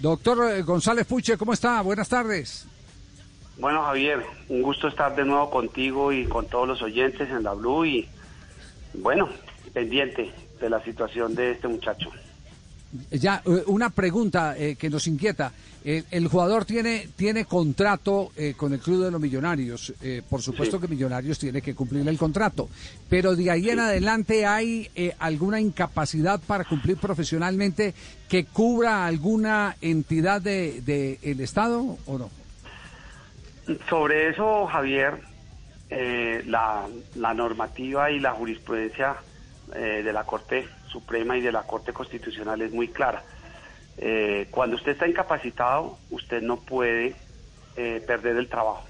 Doctor eh, González Puche, ¿cómo está? Buenas tardes. Bueno, Javier, un gusto estar de nuevo contigo y con todos los oyentes en la Blue y bueno, pendiente de la situación de este muchacho. Ya, eh, una pregunta eh, que nos inquieta. Eh, el jugador tiene, tiene contrato con el Club de los Millonarios. por supuesto que Millonarios tiene que cumplir el contrato. Pero de ahí en adelante hay alguna incapacidad para cumplir profesionalmente que cubra alguna entidad del de, el Estado o no? Sobre eso, Javier, la, la normativa y la jurisprudencia de la Corte Suprema y de la Corte Constitucional es muy clara. Eh, cuando usted está incapacitado, usted no puede eh, perder el trabajo.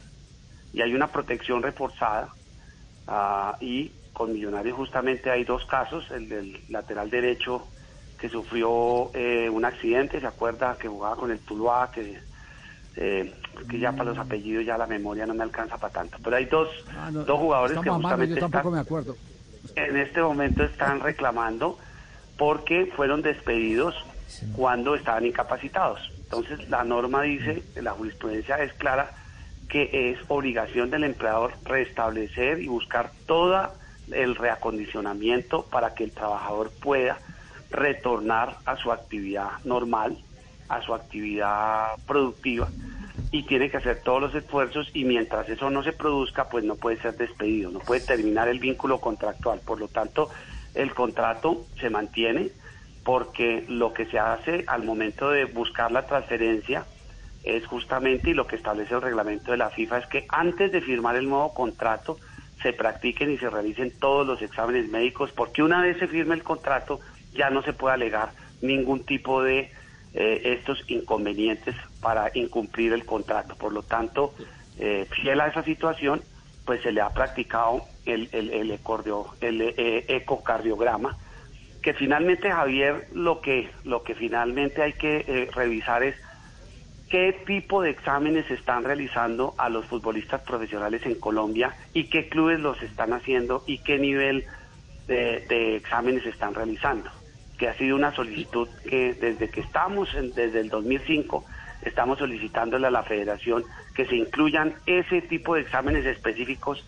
Y hay una protección reforzada. Ah, y con Millonarios justamente hay dos casos, el del lateral derecho que sufrió eh, un accidente, se acuerda que jugaba con el Tuluá, que, que ya para los mm. apellidos ya la memoria no me alcanza para tanto. Pero hay dos, ah, dos jugadores que justamente yo tampoco me acuerdo. En este momento están reclamando porque fueron despedidos cuando estaban incapacitados. Entonces la norma dice, la jurisprudencia es clara, que es obligación del empleador restablecer y buscar todo el reacondicionamiento para que el trabajador pueda retornar a su actividad normal, a su actividad productiva y tiene que hacer todos los esfuerzos y mientras eso no se produzca, pues no puede ser despedido, no puede terminar el vínculo contractual. Por lo tanto, el contrato se mantiene porque lo que se hace al momento de buscar la transferencia es justamente y lo que establece el reglamento de la FIFA es que antes de firmar el nuevo contrato se practiquen y se realicen todos los exámenes médicos porque una vez se firme el contrato ya no se puede alegar ningún tipo de eh, estos inconvenientes para incumplir el contrato. Por lo tanto, eh, fiel a esa situación, pues se le ha practicado el, el, eh, ecocardiograma, que finalmente, Javier, lo que, lo que finalmente hay que eh, revisar es qué tipo de exámenes se están realizando a los futbolistas profesionales en Colombia y qué clubes los están haciendo y qué nivel de, de exámenes se están realizando, que ha sido una solicitud que desde que estamos, en, desde el 2005, estamos solicitándole a la federación que se incluyan ese tipo de exámenes específicos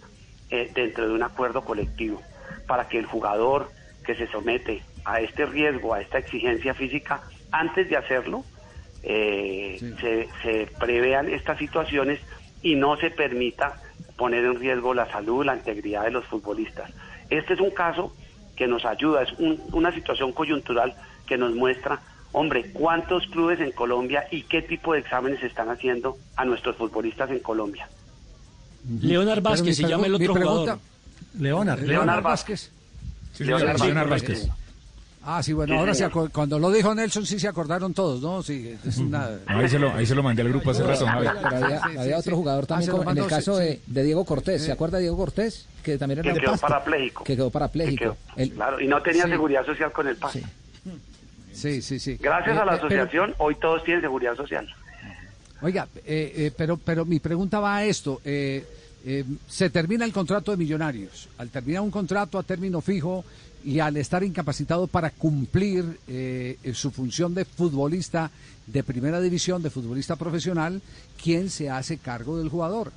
eh, dentro de un acuerdo colectivo, para que el jugador que se somete a este riesgo, a esta exigencia física, antes de hacerlo, eh, se, se prevean estas situaciones y no se permita poner en riesgo la salud, la integridad de los futbolistas. Este es un caso que nos ayuda, es una situación coyuntural que nos muestra, hombre, cuántos clubes en Colombia y qué tipo de exámenes se están haciendo a nuestros futbolistas en Colombia. Leonard Vázquez se llama el otro jugador. Leonard, Leonard Vázquez. Leonard, Vázquez. Ah, sí, bueno, ahora sí, cuando lo dijo Nelson sí se acordaron todos, ¿no? Sí, es una... ahí, se lo, ahí se lo mandé al grupo hace rato, Pero había, otro jugador también, ah, en el caso de, Diego Cortés, ¿se acuerda de Diego Cortés? Que también era que quedó parapléjico. Que quedó parapléjico. claro, y no tenía seguridad social con el pase. Sí, sí, sí. Gracias a la eh, eh, asociación, hoy todos tienen seguridad social. Oiga, eh, eh, pero, pero mi pregunta va a esto. Eh, se termina el contrato de Millonarios. Al terminar un contrato a término fijo y al estar incapacitado para cumplir su función de futbolista de primera división, de futbolista profesional, ¿quién se hace cargo del jugador?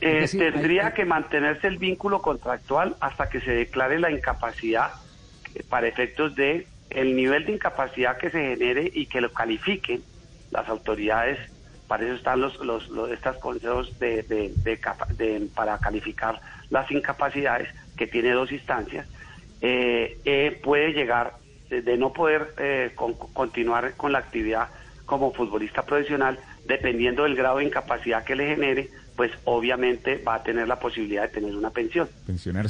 tendría que mantenerse el vínculo contractual hasta que se declare la incapacidad para efectos de el nivel de incapacidad que se genere y que lo califiquen las autoridades para eso están los, los, estos consejos de, de, para calificar las incapacidades, que tiene dos instancias, eh, eh, puede llegar de, no poder eh, continuar con la actividad como futbolista profesional, dependiendo del grado de incapacidad que le genere, pues obviamente va a tener la posibilidad de tener una pensión.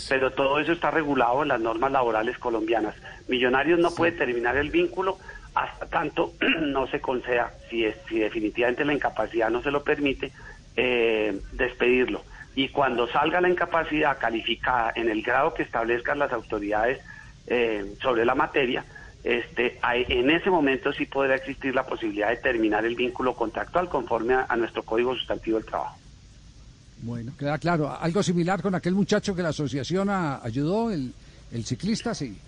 Pero todo eso está regulado en las normas laborales colombianas. Millonarios no puede terminar el vínculo hasta tanto no se conceda, si, es, si definitivamente la incapacidad no se lo permite, eh, despedirlo. Y cuando salga la incapacidad calificada en el grado que establezcan las autoridades eh, sobre la materia, este, en ese momento sí podrá existir la posibilidad de terminar el vínculo contractual conforme a, nuestro Código Sustantivo del Trabajo. Bueno, queda claro. Algo similar con aquel muchacho que la asociación ayudó, el, el ciclista, sí.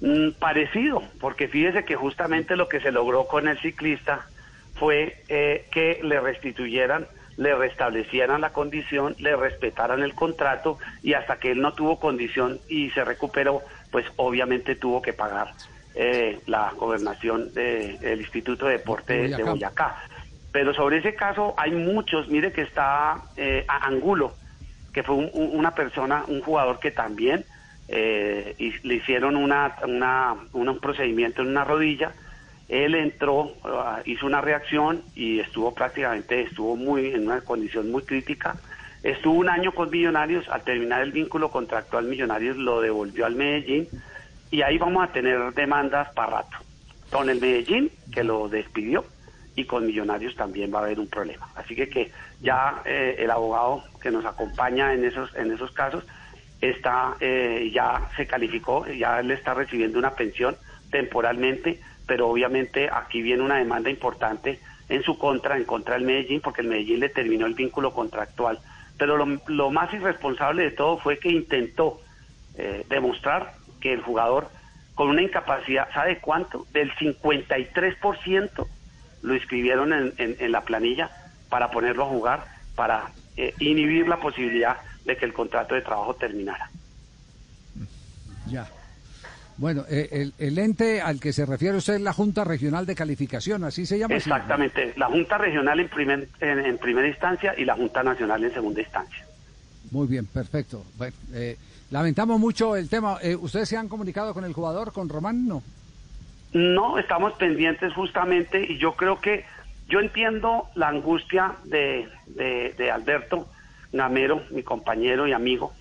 Mm, parecido, porque fíjese que justamente lo que se logró con el ciclista fue eh, que le restituyeran, le restablecieran la condición, le respetaran el contrato y hasta que él no tuvo condición y se recuperó, pues obviamente tuvo que pagar eh, la gobernación del Instituto de Deporte de Boyacá. Pero sobre ese caso hay muchos, mire que está eh, Angulo, que fue una persona, un jugador que también eh, le hicieron una, un procedimiento en una rodilla. Él entró, ah, hizo una reacción y estuvo prácticamente, estuvo muy en una condición muy crítica. Estuvo un año con Millonarios, al terminar el vínculo contractual Millonarios lo devolvió al Medellín y ahí vamos a tener demandas para rato. Con el Medellín, que lo despidió, y con Millonarios también va a haber un problema. Así que que ya eh, el abogado que nos acompaña en esos, en esos casos está eh, ya se calificó, ya él está recibiendo una pensión temporalmente, pero obviamente aquí viene una demanda importante en su contra, en contra del Medellín, porque el Medellín le terminó el vínculo contractual. Pero lo, más irresponsable de todo fue que intentó eh, demostrar que el jugador con una incapacidad, ¿sabe cuánto? Del 53% lo inscribieron en, la planilla para ponerlo a jugar, para eh, inhibir la posibilidad de que el contrato de trabajo terminara. Ya. Bueno, eh, el, ente al que se refiere usted es la Junta Regional de Calificación, ¿así se llama? Exactamente, la Junta Regional en, primer, en, primera instancia y la Junta Nacional en segunda instancia. Muy bien, perfecto. Eh, lamentamos mucho el tema. ¿Ustedes se han comunicado con el jugador, con Román? No. No, estamos pendientes justamente y yo creo que yo entiendo la angustia de, de, de Alberto Gamero, mi compañero y amigo,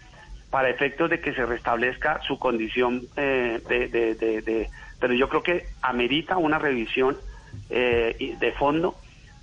para efectos de que se restablezca su condición eh, de, Pero yo creo que amerita una revisión eh, de fondo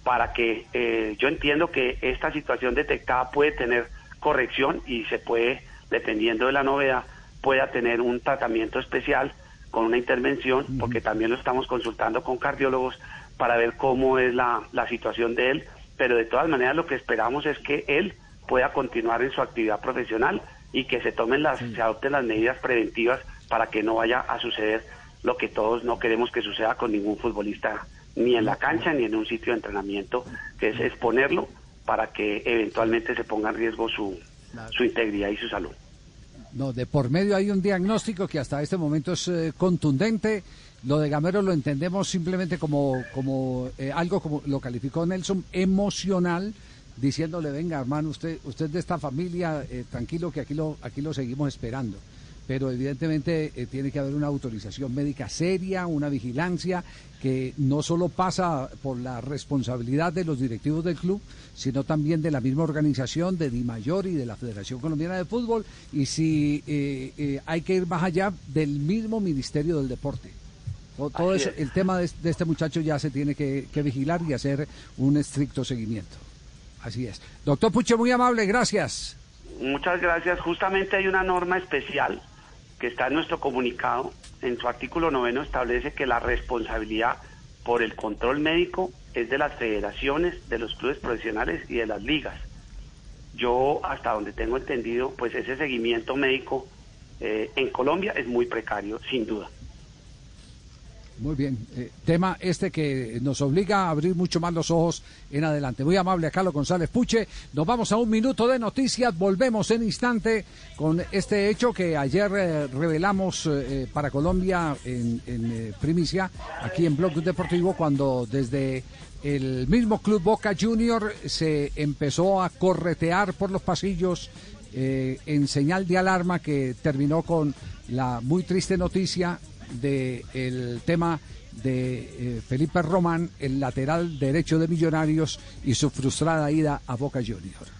para que eh, yo entiendo que esta situación detectada puede tener corrección y se puede, dependiendo de la novedad, pueda tener un tratamiento especial con una intervención, porque también lo estamos consultando con cardiólogos para ver cómo es la, la situación de él, pero de todas maneras lo que esperamos es que él pueda continuar en su actividad profesional y que se tomen las, se adopten las medidas preventivas para que no vaya a suceder lo que todos no queremos que suceda con ningún futbolista, ni en la cancha ni en un sitio de entrenamiento, que es exponerlo para que eventualmente se ponga en riesgo su, su integridad y su salud. No, de por medio hay un diagnóstico que hasta este momento es eh, contundente. Lo de Gamero lo entendemos simplemente como, como eh, algo como lo calificó Nelson emocional diciéndole, venga hermano, usted, usted de esta familia, eh, tranquilo que aquí lo, aquí lo seguimos esperando. Pero evidentemente eh, tiene que haber una autorización médica seria, una vigilancia que no solo pasa por la responsabilidad de los directivos del club, sino también de la misma organización, de Di Mayor y de la Federación Colombiana de Fútbol, y si eh, hay que ir más allá del mismo Ministerio del Deporte. Todo, eso, el tema de, este muchacho ya se tiene que vigilar y hacer un estricto seguimiento. Así es. Doctor Puche, muy amable, gracias. Muchas gracias. Justamente hay una norma especial que está en nuestro comunicado. En su artículo noveno establece que la responsabilidad por el control médico es de las federaciones, de los clubes profesionales y de las ligas. Yo, hasta donde tengo entendido, pues ese seguimiento médico eh, en Colombia es muy precario, sin duda. Muy bien. Eh, tema este que nos obliga a abrir mucho más los ojos en adelante. Muy amable a Carlos González Puche. Nos vamos a un minuto de noticias. Volvemos en instante con este hecho que ayer eh, revelamos eh, para Colombia en, primicia, aquí en Blog Deportivo, cuando desde el mismo club Boca Junior se empezó a corretear por los pasillos en señal de alarma que terminó con la muy triste noticia del tema de eh, Felipe Román, el lateral derecho de Millonarios y su frustrada ida a Boca Junior.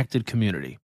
connected community.